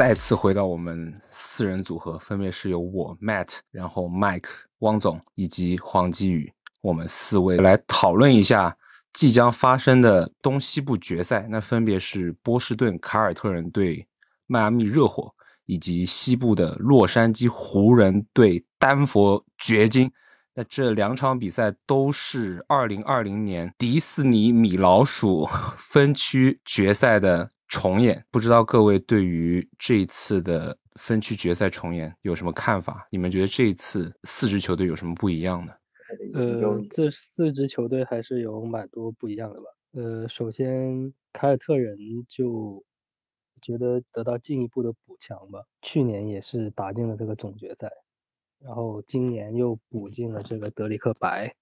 再次回到我们四人组合，分别是由我 Matt，然后 Mike 汪总以及黄基宇，我们四位来讨论一下即将发生的东西部决赛。那分别是波士顿凯尔特人对迈阿密热火，以及西部的洛杉矶湖人对丹佛掘金。那这两场比赛都是二零二零年迪士尼米老鼠分区决赛的。重演，不知道各位对于这一次的分区决赛重演有什么看法？你们觉得这一次四支球队有什么不一样呢？呃，这四支球队还是有蛮多不一样的吧。呃，首先凯尔特人就觉得得到进一步的补强吧，去年也是打进了这个总决赛，然后今年又补进了这个德里克白，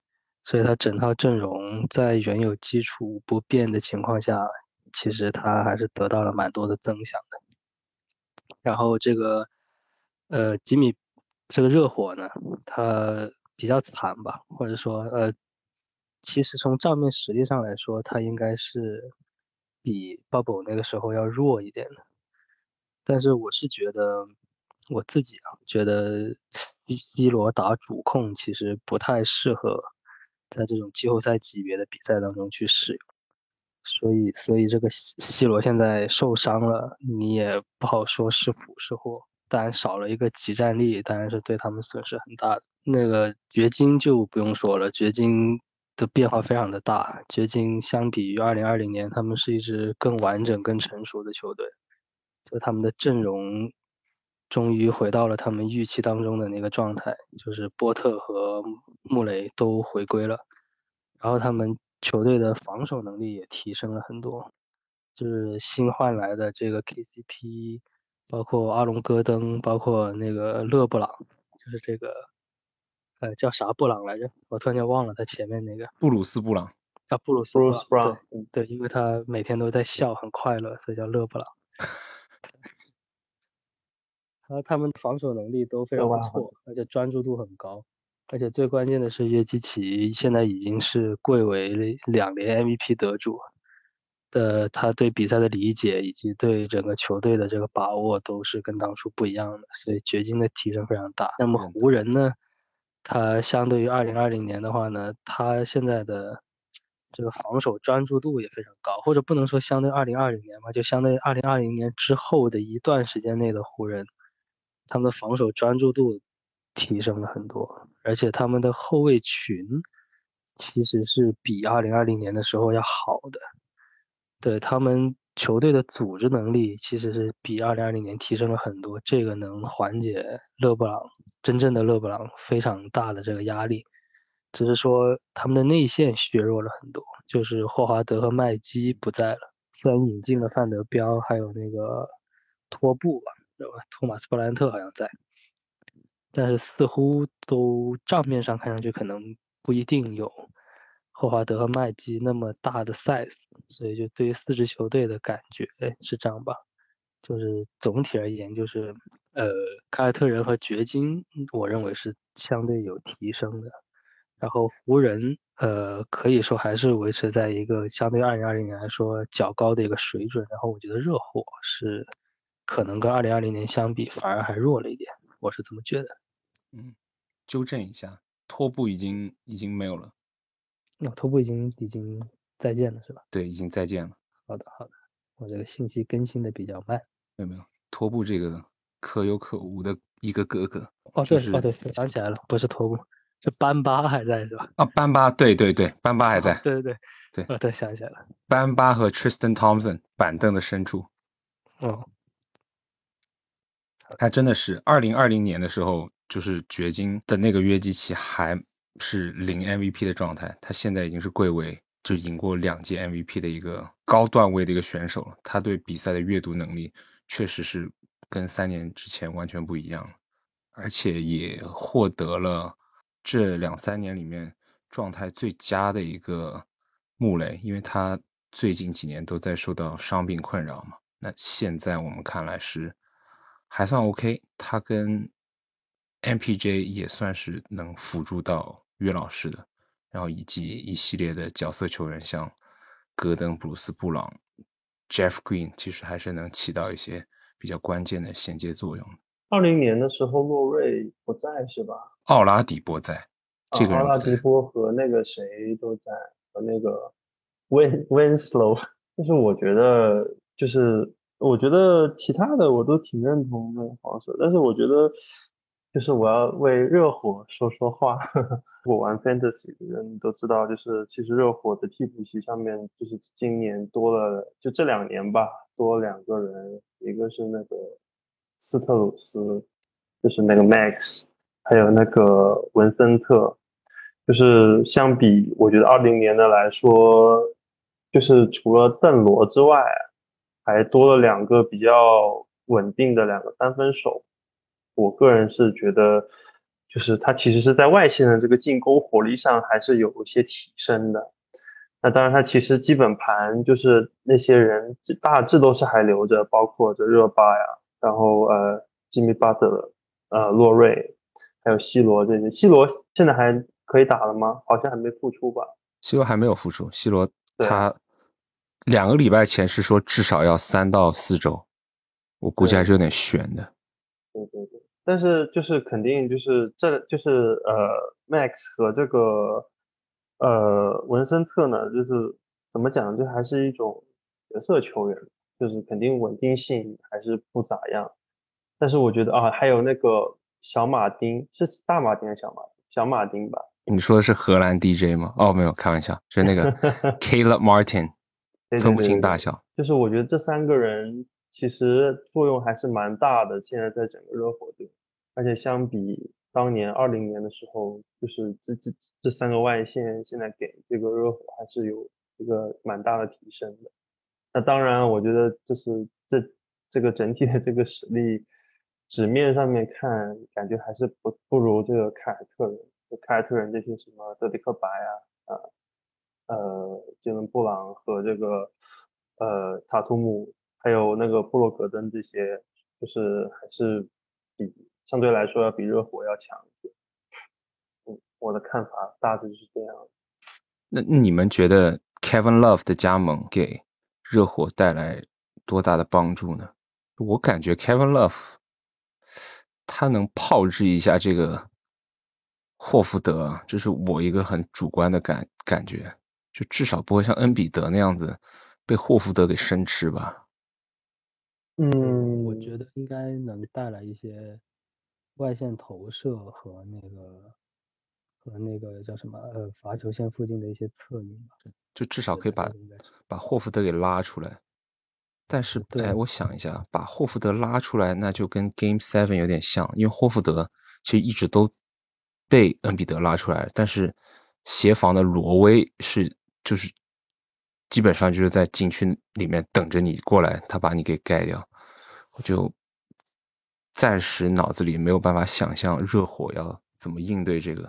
所以他整套阵容在原有基础不变的情况下。其实他还是得到了蛮多的增强的，然后这个呃吉米这个热火呢，他比较惨吧，或者说呃，其实从账面实力上来说，他应该是比 Bubble 那个时候要弱一点的，但是我是觉得我自己啊，觉得 C C 罗打主控其实不太适合在这种季后赛级别的比赛当中去使用。所以，所以这个 C C 罗现在受伤了，你也不好说是福是祸。当然少了一个集战力，当然是对他们损失很大的。那个掘金就不用说了，掘金的变化非常的大。掘金相比于2020年，他们是一支更完整、更成熟的球队，就他们的阵容终于回到了他们预期当中的那个状态，就是波特和穆雷都回归了，然后他们。球队的防守能力也提升了很多，就是新换来的这个 KCP，包括阿隆戈登，包括那个勒布朗，就是这个，呃，叫啥布朗来着？我突然间忘了他前面那个布鲁斯布朗啊，布鲁斯布朗，对对，因为他每天都在笑，很快乐，所以叫勒布朗。他他们防守能力都非常不错，而且专注度很高。而且最关键的是，约基奇现在已经是贵为两连 MVP 得主的，他对比赛的理解以及对整个球队的这个把握都是跟当初不一样的，所以掘金的提升非常大。那么湖人呢？他相对于2020年的话呢，他现在的这个防守专注度也非常高，或者不能说相对2020年吧，就相对于2020年之后的一段时间内的湖人，他们的防守专注度。提升了很多，而且他们的后卫群其实是比二零二零年的时候要好的。对他们球队的组织能力其实是比二零二零年提升了很多，这个能缓解勒布朗真正的勒布朗非常大的这个压力。只是说他们的内线削弱了很多，就是霍华德和麦基不在了，虽然引进了范德彪，还有那个托布吧，对吧？托马斯布兰特好像在。但是似乎都账面上看上去可能不一定有霍华德和麦基那么大的 size，所以就对于四支球队的感觉是这样吧。就是总体而言，就是呃凯尔特人和掘金，我认为是相对有提升的。然后湖人呃可以说还是维持在一个相对二零二零年来说较高的一个水准。然后我觉得热火是可能跟二零二零年相比反而还弱了一点。我是这么觉得，嗯，纠正一下，拖布已经已经没有了，那拖布已经已经再见了是吧？对，已经再见了。好的好的，我这个信息更新的比较慢。没有没有拖布这个可有可无的一个哥哥？哦对哦对，想起来了，不是拖布，是班巴还在是吧？啊，班巴，对对对，班巴还在。对对对对，哦对，想起来了，班巴和 Tristan Thompson 板凳的深处。哦。他真的是，二零二零年的时候，就是掘金的那个约基奇还是零 MVP 的状态，他现在已经是贵为就赢过两届 MVP 的一个高段位的一个选手了。他对比赛的阅读能力确实是跟三年之前完全不一样，而且也获得了这两三年里面状态最佳的一个穆雷，因为他最近几年都在受到伤病困扰嘛。那现在我们看来是。还算 OK，他跟 MPJ 也算是能辅助到约老师的，然后以及一系列的角色球员，像戈登、布鲁斯、布朗、Jeff Green，其实还是能起到一些比较关键的衔接作用。二零年的时候，洛瑞不在是吧？奥拉迪波在，这个奥拉迪波和那个谁都在，和那个 Win Winslow。就是我觉得，就是我觉得其他的我都挺认同的防守，但是我觉得，就是我要为热火说说话。我玩 Fantasy 的人都知道，就是其实热火的替补席上面，就是今年多了，就这两年吧，多两个人，一个是那个斯特鲁斯，就是那个 Max，还有那个文森特，就是相比我觉得二零年的来说，就是除了邓罗之外，还多了两个比较稳定的两个三分手。我个人是觉得。就是他其实是在外线的这个进攻火力上还是有一些提升的。那当然，他其实基本盘就是那些人大致都是还留着，包括这热巴呀，然后呃吉米巴特、呃洛瑞，还有西罗这些。西罗现在还可以打了吗？好像还没复出吧？西罗还没有复出。西罗他两个礼拜前是说至少要三到四周，我估计还是有点悬的。对对对。但是就是肯定就是这就是呃，Max 和这个呃文森特呢，就是怎么讲，就还是一种角色球员，就是肯定稳定性还是不咋样。但是我觉得啊，还有那个小马丁是大马丁还是小马小马丁吧？你说的是荷兰 DJ 吗？哦，没有，开玩笑，是那个 Caleb Martin，分不清大小。就是我觉得这三个人其实作用还是蛮大的，现在在整个热火队。而且相比当年二零年的时候，就是这这这三个外线现在给这个热火还是有一个蛮大的提升的。那当然，我觉得就是这这个整体的这个实力，纸面上面看感觉还是不不如这个凯尔特人，凯尔特人这些什么德里克白啊，呃呃杰伦布朗和这个呃塔图姆，还有那个布洛格登这些，就是还是比。相对来说要比热火要强一点，嗯，我的看法大致是这样。那你们觉得 Kevin Love 的加盟给热火带来多大的帮助呢？我感觉 Kevin Love 他能炮制一下这个霍福德，这是我一个很主观的感感觉，就至少不会像恩比德那样子被霍福德给生吃吧。嗯，我觉得应该能带来一些。外线投射和那个和那个叫什么呃罚球线附近的一些策应吧，就至少可以把把霍福德给拉出来。但是哎，我想一下，把霍福德拉出来，那就跟 Game Seven 有点像，因为霍福德其实一直都被恩比德拉出来，但是协防的罗威是就是基本上就是在禁区里面等着你过来，他把你给盖掉，我就。暂时脑子里没有办法想象热火要怎么应对这个。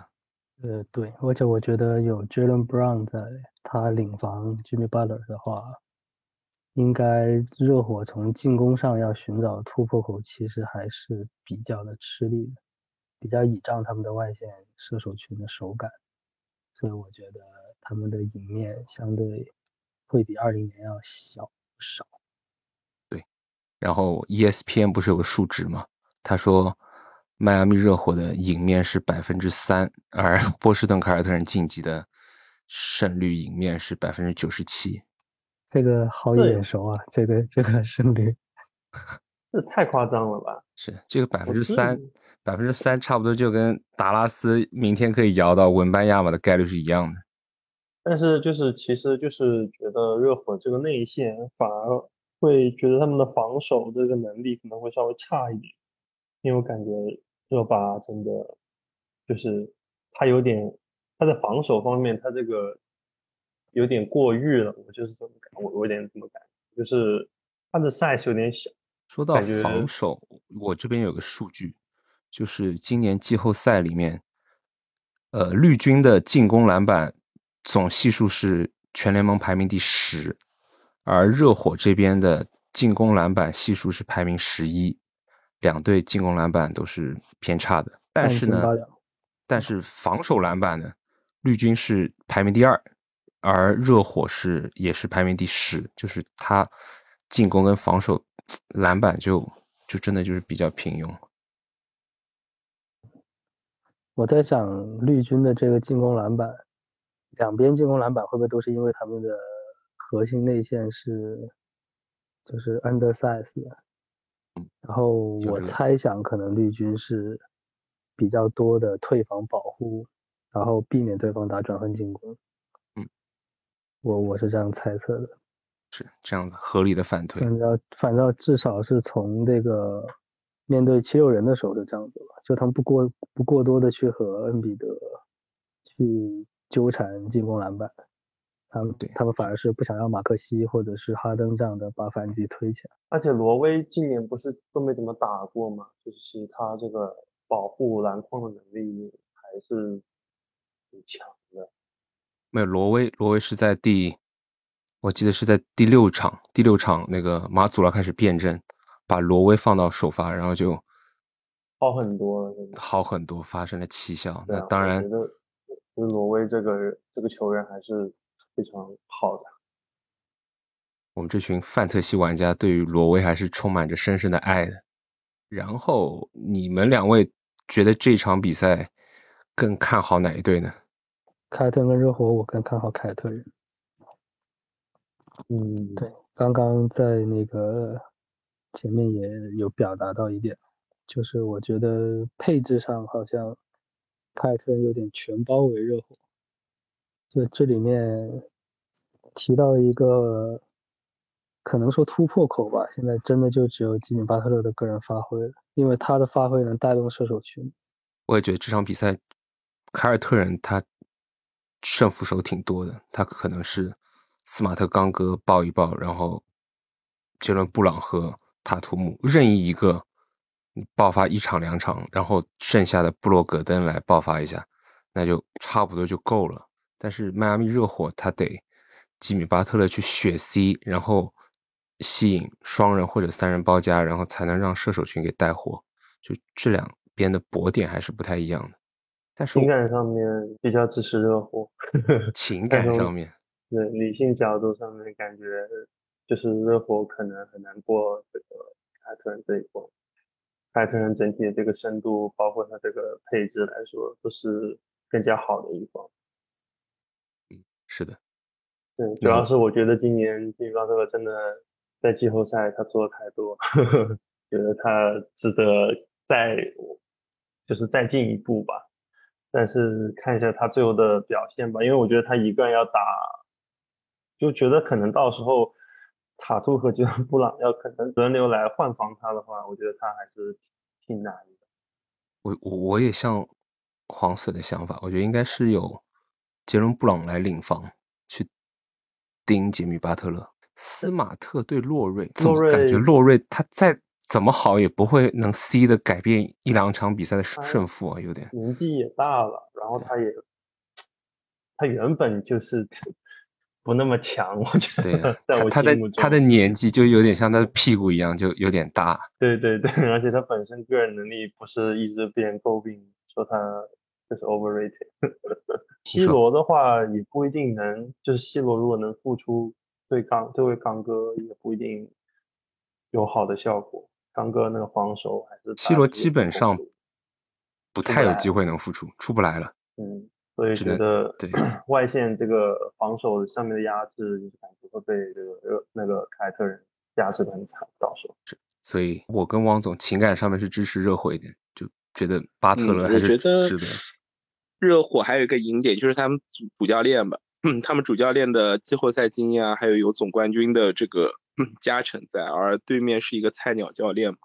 呃，对，而且我觉得有 Jalen Brown 在，他领防 Jimmy Butler 的话，应该热火从进攻上要寻找突破口，其实还是比较的吃力的，比较倚仗他们的外线射手群的手感，所以我觉得他们的赢面相对会比二零年要小不少。对，然后 ESPN 不是有个数值吗？他说，迈阿密热火的赢面是百分之三，而 波士顿凯尔特人晋级的胜率赢面是百分之九十七。这个好眼熟啊！这个这个胜率，这太夸张了吧？是这个百分之三，百分之三差不多就跟达拉斯明天可以摇到文班亚马的概率是一样的。但是就是其实就是觉得热火这个内线反而会觉得他们的防守这个能力可能会稍微差一点。因为我感觉热巴真的就是他有点他在防守方面他这个有点过誉了，我就是这么感，我有点这么感觉，就是他的 size 有点小。说到防守，我这边有个数据，就是今年季后赛里面，呃，绿军的进攻篮板总系数是全联盟排名第十，而热火这边的进攻篮板系数是排名十一。两队进攻篮板都是偏差的，但是呢，但是防守篮板呢，绿军是排名第二，而热火是也是排名第十，就是他进攻跟防守篮板就就真的就是比较平庸。我在想绿军的这个进攻篮板，两边进攻篮板会不会都是因为他们的核心内线是就是 undersize 的？然后我猜想可能绿军是比较多的退防保护，然后避免对方打转换进攻。嗯，我我是这样猜测的。是这样子，合理的反推。反正反正至少是从这个面对七六人的时候就这样子吧，就他们不过不过多的去和恩比德去纠缠进攻篮板，他们对他们反而是不想让马克西或者是哈登这样的把反击推起来。而且罗威今年不是都没怎么打过嘛，就是其实他这个保护篮筐的能力还是挺强的。没有罗威，罗威是在第。我记得是在第六场，第六场那个马祖拉开始变阵，把罗威放到首发，然后就好很多了，好很多，发生了奇效。那当然，我觉得就是罗威这个这个球员还是非常好的。我们这群范特西玩家对于罗威还是充满着深深的爱的。然后你们两位觉得这场比赛更看好哪一队呢？凯特跟热火，我更看好凯特人。嗯，对，刚刚在那个前面也有表达到一点，就是我觉得配置上好像凯尔特人有点全包围热火。就这里面提到一个可能说突破口吧，现在真的就只有吉米巴特勒的个人发挥了，因为他的发挥能带动射手群。我也觉得这场比赛凯尔特人他胜负手挺多的，他可能是。斯马特刚哥抱一抱，然后杰伦布朗和塔图姆任意一个爆发一场两场，然后剩下的布洛格登来爆发一下，那就差不多就够了。但是迈阿密热火他得吉米巴特勒去血 C，然后吸引双人或者三人包夹，然后才能让射手群给带火。就这两边的搏点还是不太一样的。但是情感上面比较支持热火，情感上面。对理性角度上面，感觉就是热火可能很难过这个凯特人这一关。凯特人整体的这个深度，包括它这个配置来说，都是更加好的一方。嗯，是的。对，主要是我觉得今年金刚这个真的在季后赛他做的太多，觉得他值得再就是再进一步吧。但是看一下他最后的表现吧，因为我觉得他一个人要打。就觉得可能到时候塔图和杰伦布朗要可能轮流来换防他的话，我觉得他还是挺难的。我我我也像黄色的想法，我觉得应该是有杰伦布朗来领防去盯杰米巴特勒。斯马特对洛瑞，怎么感觉洛瑞他再怎么好也不会能 C 的改变一两场比赛的胜负啊，有点年纪也大了，然后他也他原本就是。不那么强，我觉得。对，他的他的年纪就有点像他的屁股一样，就有点大。对对对，而且他本身个人能力不是一直被人诟病，说他就是 overrated。C 罗的话也不一定能，就是 C 罗如果能付出对刚这位刚哥，也不一定有好的效果。刚哥那个防守还是 C 罗基本上不太有机会能付出，出不来了。嗯。所以觉得对 外线这个防守上面的压制，就是感觉会被这个那个凯尔特人压制的很惨，到时候。是，所以我跟汪总情感上面是支持热火一点，就觉得巴特勒还是值得。热火还有一个赢点就是他们主主教练吧，他们主教练的季后赛经验啊，还有有总冠军的这个 加成在，而对面是一个菜鸟教练嘛，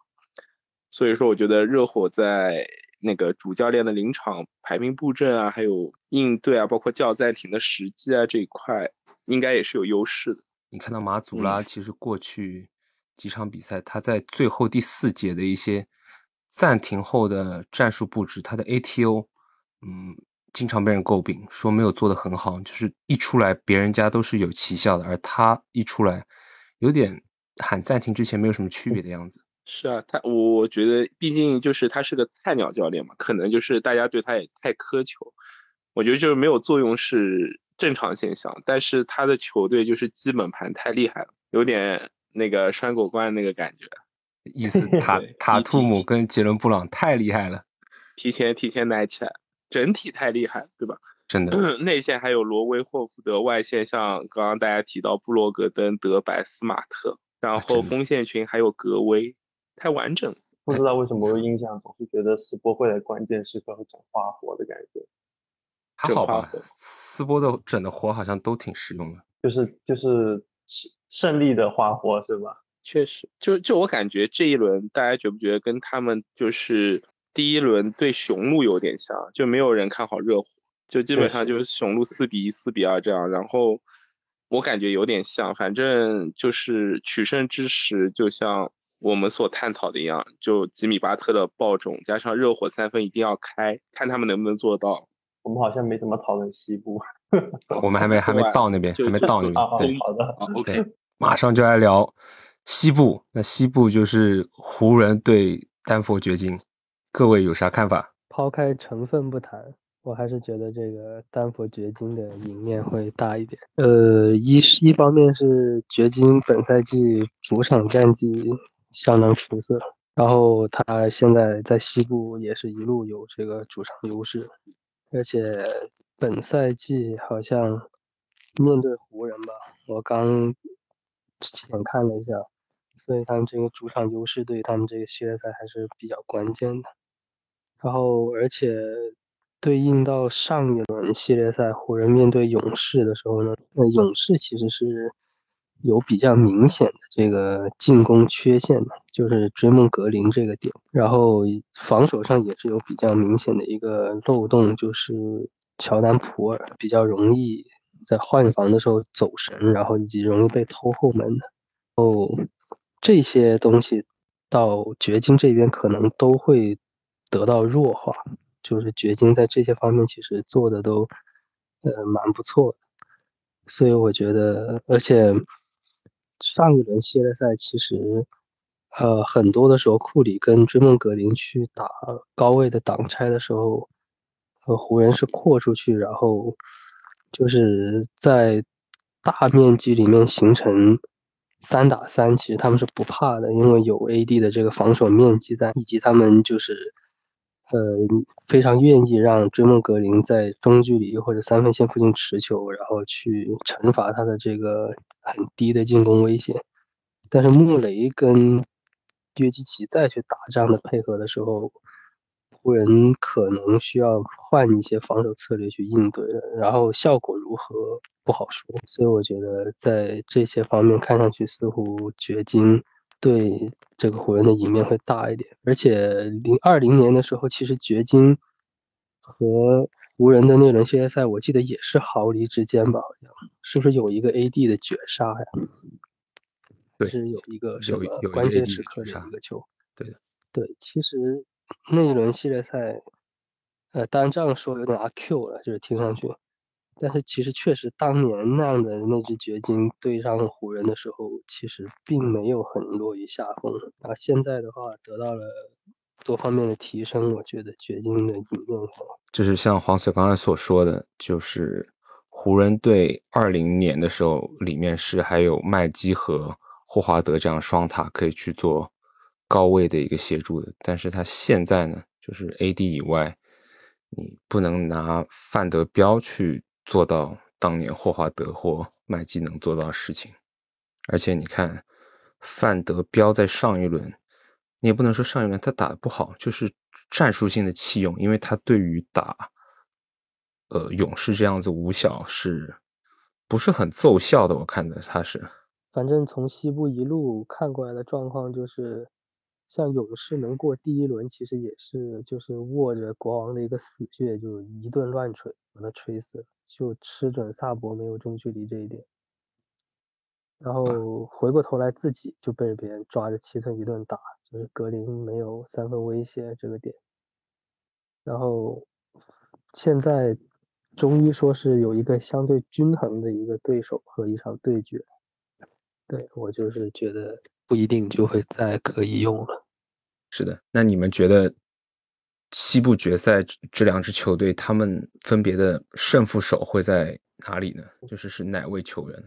所以说我觉得热火在。那个主教练的临场排兵布阵啊，还有应对啊，包括叫暂停的时机啊这一块，应该也是有优势的。你看到马祖拉，其实过去几场比赛，他在最后第四节的一些暂停后的战术布置，他的 ATO，嗯，经常被人诟病，说没有做得很好，就是一出来别人家都是有奇效的，而他一出来，有点喊暂停之前没有什么区别的样子。是啊，他我觉得毕竟就是他是个菜鸟教练嘛，可能就是大家对他也太苛求。我觉得就是没有作用是正常现象，但是他的球队就是基本盘太厉害了，有点那个拴狗关那个感觉。意思 塔对塔图姆跟杰伦布朗太厉害了，提前提前奶起来，整体太厉害，对吧？真的。内线还有罗威霍福德，外线像刚刚大家提到布洛格登、德白、斯马特，然后锋线群还有格威，太完整了。不知道为什么我印象总是觉得斯波会在关键时刻会整花活的感觉，还好吧斯波的整的活好像都挺实用的。就是就是胜胜利的花活是吧？确实，就就我感觉这一轮，大家觉不觉得跟他们就是第一轮对雄鹿有点像？就没有人看好热火，就基本上就是雄鹿四比一、四比二这样。然后我感觉有点像，反正就是取胜之时，就像我们所探讨的一样，就吉米巴特的爆种加上热火三分一定要开，看他们能不能做到。我们好像没怎么讨论西部 我们还没还没到那边，还没到那边。对好的，啊，OK，对，马上就来聊西部。那西部就是湖人对丹佛掘金，各位有啥看法？抛开成分不谈，我还是觉得这个丹佛掘金的赢面会大一点。呃，一是一方面是掘金本赛季主场战绩相当出色，然后他现在在西部也是一路有这个主场优势，而且本赛季好像面对湖人吧，我刚之前看了一下，所以他们这个主场优势对他们这个系列赛还是比较关键的。然后，而且对应到上一轮系列赛湖人面对勇士的时候呢，那勇士其实是有比较明显的这个进攻缺陷的，就是追梦格林这个点。然后防守上也是有比较明显的一个漏洞，就是乔丹普尔比较容易在换防的时候走神，然后以及容易被偷后门的。哦，这些东西到掘金这边可能都会得到弱化，就是掘金在这些方面其实做的都呃蛮不错的，所以我觉得，而且上一轮系列赛其实呃很多的时候库里跟追梦格林去打高位的挡拆的时候，呃湖人是扩出去，然后就是在大面积里面形成三打三，其实他们是不怕的，因为有 AD 的这个防守面积在，以及他们就是呃非常愿意让追梦格林在中距离或者三分线附近持球，然后去惩罚他的这个很低的进攻威胁。但是穆雷跟约基奇再去打这样的配合的时候，湖人可能需要换一些防守策略去应对了，然后效果如何不好说。所以我觉得在这些方面看上去似乎掘金对这个湖人的赢面会大一点。而且零二零年的时候，其实掘金和湖人的那轮系列赛，我记得也是毫厘之间吧，好像是不是有一个 AD 的绝杀呀？对是有一个什么关键时刻的一个球。对的，对，其实那一轮系列赛，呃，当然这样说有点阿 Q 了，就是听上去，但是其实确实当年那样的那支掘金对上湖人的时候，其实并没有很落于下风。然后现在的话得到了多方面的提升，我觉得掘金的赢面就是像黄 Sir 刚才所说的，就是湖人队二零年的时候，里面是还有麦基和霍华德这样双塔可以去做高位的一个协助的，但是他现在呢，就是 AD 以外，你不能拿范德彪去做到当年霍华德或麦基能做到的事情，而且你看范德彪在上一轮，你也不能说上一轮他打的不好，就是战术性的弃用，因为他对于打呃勇士这样子五小是不是很奏效的？我看的他是。反正从西部一路看过来的状况就是，像勇士能过第一轮，其实也是就是握着国王的一个死穴，就一顿乱锤把他锤死了，就吃准萨博没有中距离这一点。然后回过头来自己就被别人抓着七寸一顿打，就是格林没有三分威胁这个点。然后现在终于说是有一个相对均衡的一个对手和一场对决。对我就是觉得不一定就会再可以用了。是的，那你们觉得西部决赛这两支球队，他们分别的胜负手会在哪里呢？就是是哪位球员？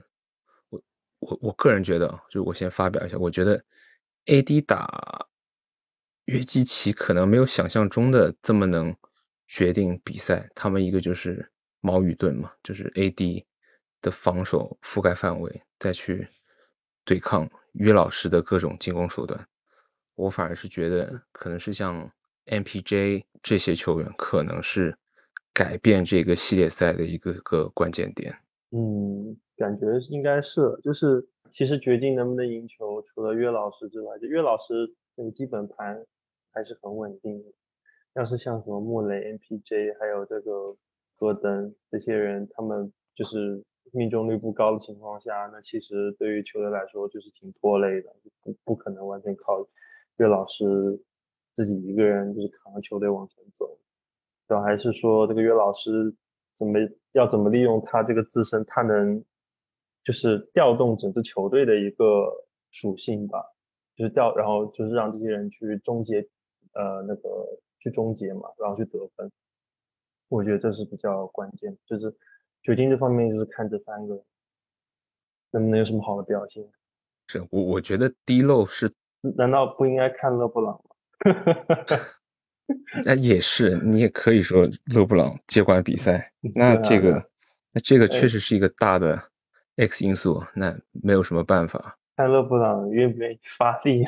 我我我个人觉得，就我先发表一下，我觉得 AD 打约基奇可能没有想象中的这么能决定比赛。他们一个就是矛与盾嘛，就是 AD 的防守覆盖范围，再去对抗约老师的各种进攻手段。我反而是觉得，可能是像 MPJ 这些球员，可能是改变这个系列赛的一个个关键点。嗯，感觉应该是，就是其实决定能不能赢球，除了约老师之外，就约老师那个基本盘还是很稳定的。要是像什么穆雷、MPJ，还有这个戈登这些人，他们就是命中率不高的情况下，那其实对于球队来说就是挺拖累的，不不可能完全靠。岳老师自己一个人就是扛着球队往前走，主要还是说这个岳老师怎么要怎么利用他这个自身，他能就是调动整支球队的一个属性吧，就是调，然后就是让这些人去终结，呃，那个去终结嘛，然后去得分。我觉得这是比较关键，就是掘金这方面就是看这三个能不能有什么好的表现。是我我觉得低漏是。难道不应该看勒布朗吗？那也是，你也可以说勒布朗接管比赛。那这个，那这个确实是一个大的 X 因素。那没有什么办法。看勒布朗愿不愿意发力，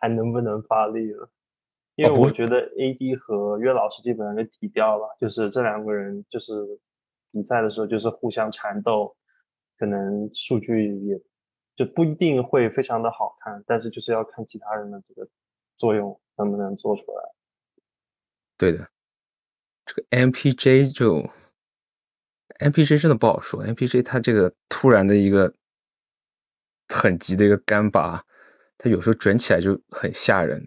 还能不能发力了？因为我觉得 AD 和约老师基本上就提掉了，就是这两个人就是比赛的时候就是互相缠斗，可能数据也。就不一定会非常的好看，但是就是要看其他人的这个作用能不能做出来。对的，这个 MPJ 就 MPJ 真的不好说，MPJ 他这个突然的一个很急的一个干拔，他有时候准起来就很吓人，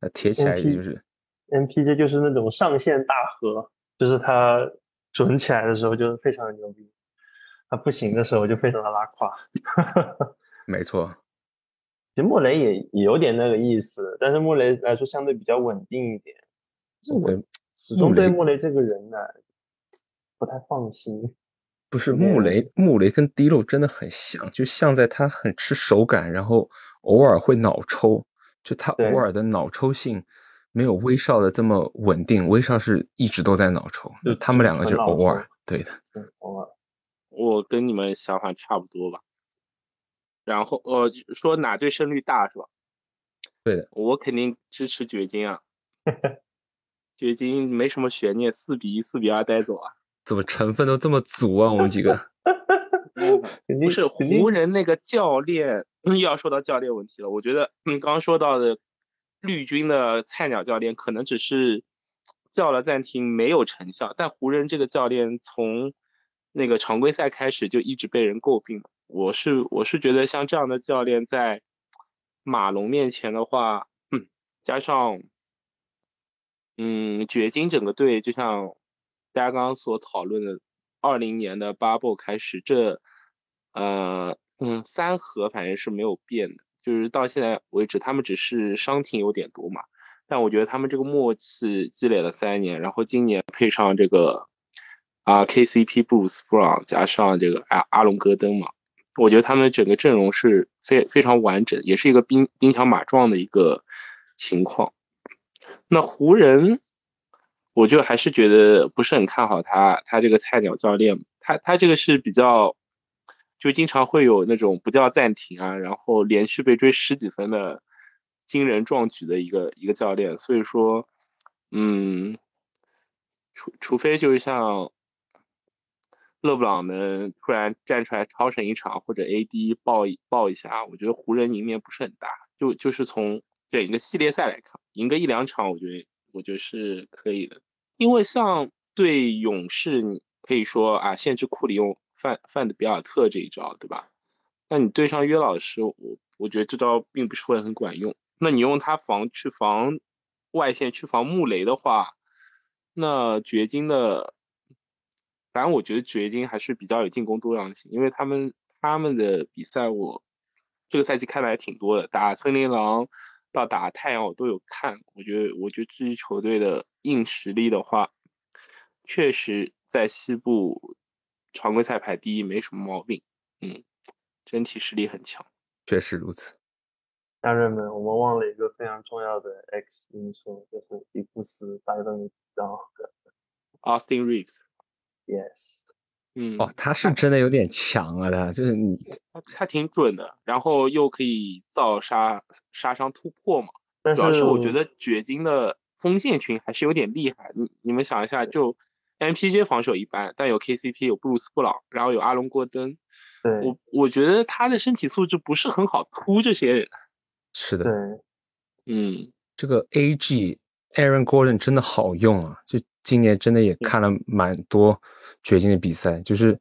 那贴起来也就是 MPJ 就是那种上限大河，就是他准起来的时候就非常的牛逼，他不行的时候就非常的拉胯。没错，其实穆雷也也有点那个意思，但是穆雷来说相对比较稳定一点。是我始终对穆雷这个人呢不太放心。不是穆雷，穆雷跟迪洛真的很像，就像在他很吃手感，然后偶尔会脑抽，就他偶尔的脑抽性没有威少的这么稳定。威少是一直都在脑抽，就他们两个就偶尔，对的，偶尔。我跟你们想法差不多吧。然后呃，说哪队胜率大是吧？对的，我肯定支持掘金啊。掘金没什么悬念，四比一、四比二带走啊。怎么成分都这么足啊？我们几个。不是湖人那个教练又要说到教练问题了。我觉得嗯，刚刚说到的绿军的菜鸟教练可能只是叫了暂停没有成效，但湖人这个教练从那个常规赛开始就一直被人诟病。我是我是觉得像这样的教练在马龙面前的话，嗯，加上嗯掘金整个队，就像大家刚刚所讨论的，二零年的 bubble 开始，这呃嗯三核反正是没有变的，就是到现在为止，他们只是伤停有点多嘛，但我觉得他们这个默契积累了三年，然后今年配上这个啊 KCP Bruce Brown 加上这个阿阿隆戈登嘛。我觉得他们整个阵容是非非常完整，也是一个兵兵强马壮的一个情况。那湖人，我就还是觉得不是很看好他，他这个菜鸟教练，他他这个是比较，就经常会有那种不叫暂停啊，然后连续被追十几分的惊人壮举的一个一个教练。所以说，嗯，除除非就是像。勒布朗能突然站出来超神一场，或者 AD 爆爆一下，我觉得湖人赢面不是很大。就就是从整个系列赛来看，赢个一两场，我觉得我觉得是可以的。因为像对勇士，你可以说啊，限制库里用范范德比尔特这一招，对吧？那你对上约老师，我我觉得这招并不是会很管用。那你用他防去防外线去防穆雷的话，那掘金的。反正我觉得掘金还是比较有进攻多样性，因为他们他们的比赛我这个赛季看的还挺多的，打森林狼到打太阳我都有看。我觉得我觉得这支球队的硬实力的话，确实在西部常规赛排第一没什么毛病，嗯，整体实力很强，确实如此。家人们，我们忘了一个非常重要的 X 因素，就是伊布斯打的你知道 Austin Reeves。Yes，嗯，哦，他是真的有点强啊，他就是你他他挺准的，然后又可以造杀杀伤突破嘛。但主要是我觉得掘金的锋线群还是有点厉害。你你们想一下，就 MPJ 防守一般，但有 KCP，有布鲁斯布朗，然后有阿隆戈登。对我我觉得他的身体素质不是很好突这些人。是的，对嗯，这个 AG Aaron Gordon 真的好用啊！就今年真的也看了蛮多掘金的比赛，就是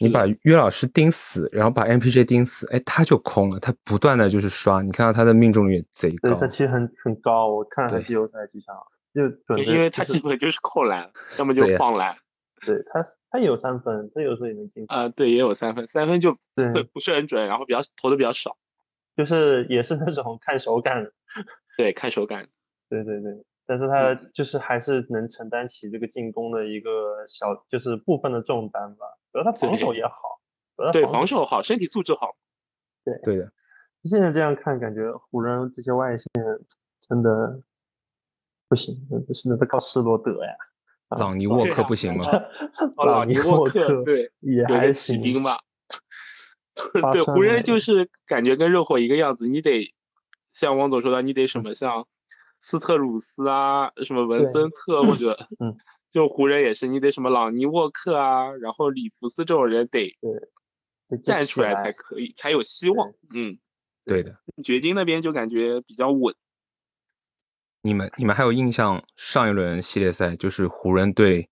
你把约老师盯死，然后把 MPJ 盯死，哎，他就空了，他不断的就是刷，你看到他的命中率也贼高。对他其实很很高，我看了他对季后赛几场就准的，因为他基本就是扣篮，要么就对呀放篮。对他他有三分，他有时候也能进球，啊、对，也有三分，三分就对，不是很准，然后比较投的比较少。就是也是那种看手感，对，看手感。对对对，但是他嗯就是还是能承担起这个进攻的一个小就是部分的重担吧，主要他防守也好，主要对，防守好，身体素质好。对对的，现在这样看，感觉湖人这些外线真的不行，是那都靠施罗德呀。啊朗尼沃克不行吗？哦，朗尼沃克克，对，也还行，兵吧。对，湖人就是感觉跟热火一个样子，你得像王总说的，你得什么像斯特鲁斯啊，什么文森特或者，嗯，就湖人也是，你得什么朗尼沃克啊，然后里弗斯这种人得站出来才可以，才有希望。嗯，对的。掘金那边就感觉比较稳。你们你们还有印象上一轮系列赛就是湖人对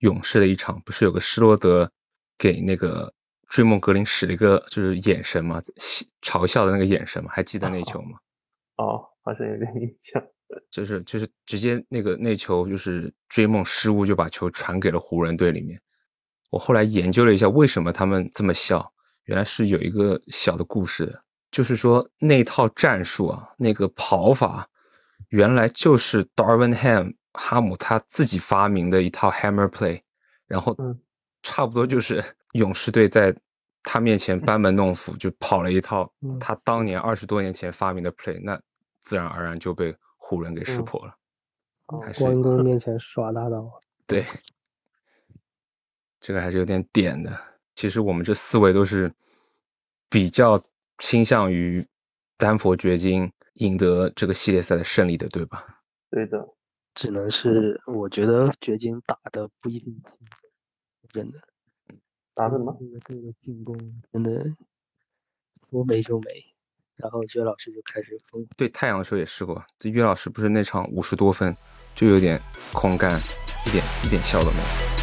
勇士的一场，不是有个施罗德给那个追梦格林使了一个就是眼神嘛，嬉嘲笑的那个眼神嘛，还记得那球吗？哦，好像有点印象。就是就是直接那个那球就是追梦失误就把球传给了湖人队里面。我后来研究了一下为什么他们这么笑，原来是有一个小的故事的，就是说那套战术啊，那个跑法原来就是 Darwin Ham 哈姆他自己发明的一套 Hammer Play，然后嗯差不多就是勇士队在他面前班门弄斧，就跑了一套嗯他当年二十多年前发明的 Play，那自然而然就被湖人给识嗯破了。哦还是关公面前耍大刀，对，这个还是有点点的。其实我们这四位都是比较倾向于丹佛掘金赢得这个系列赛的胜利的，对吧？对的，只能是我觉得掘金打的不一定轻松，真的。打什么？这个这个进攻真的说没就没，然后薛老师就开始疯对太阳的时候也试过，这岳老师不是那场五十多分，就有点空干，一点一点笑都没有。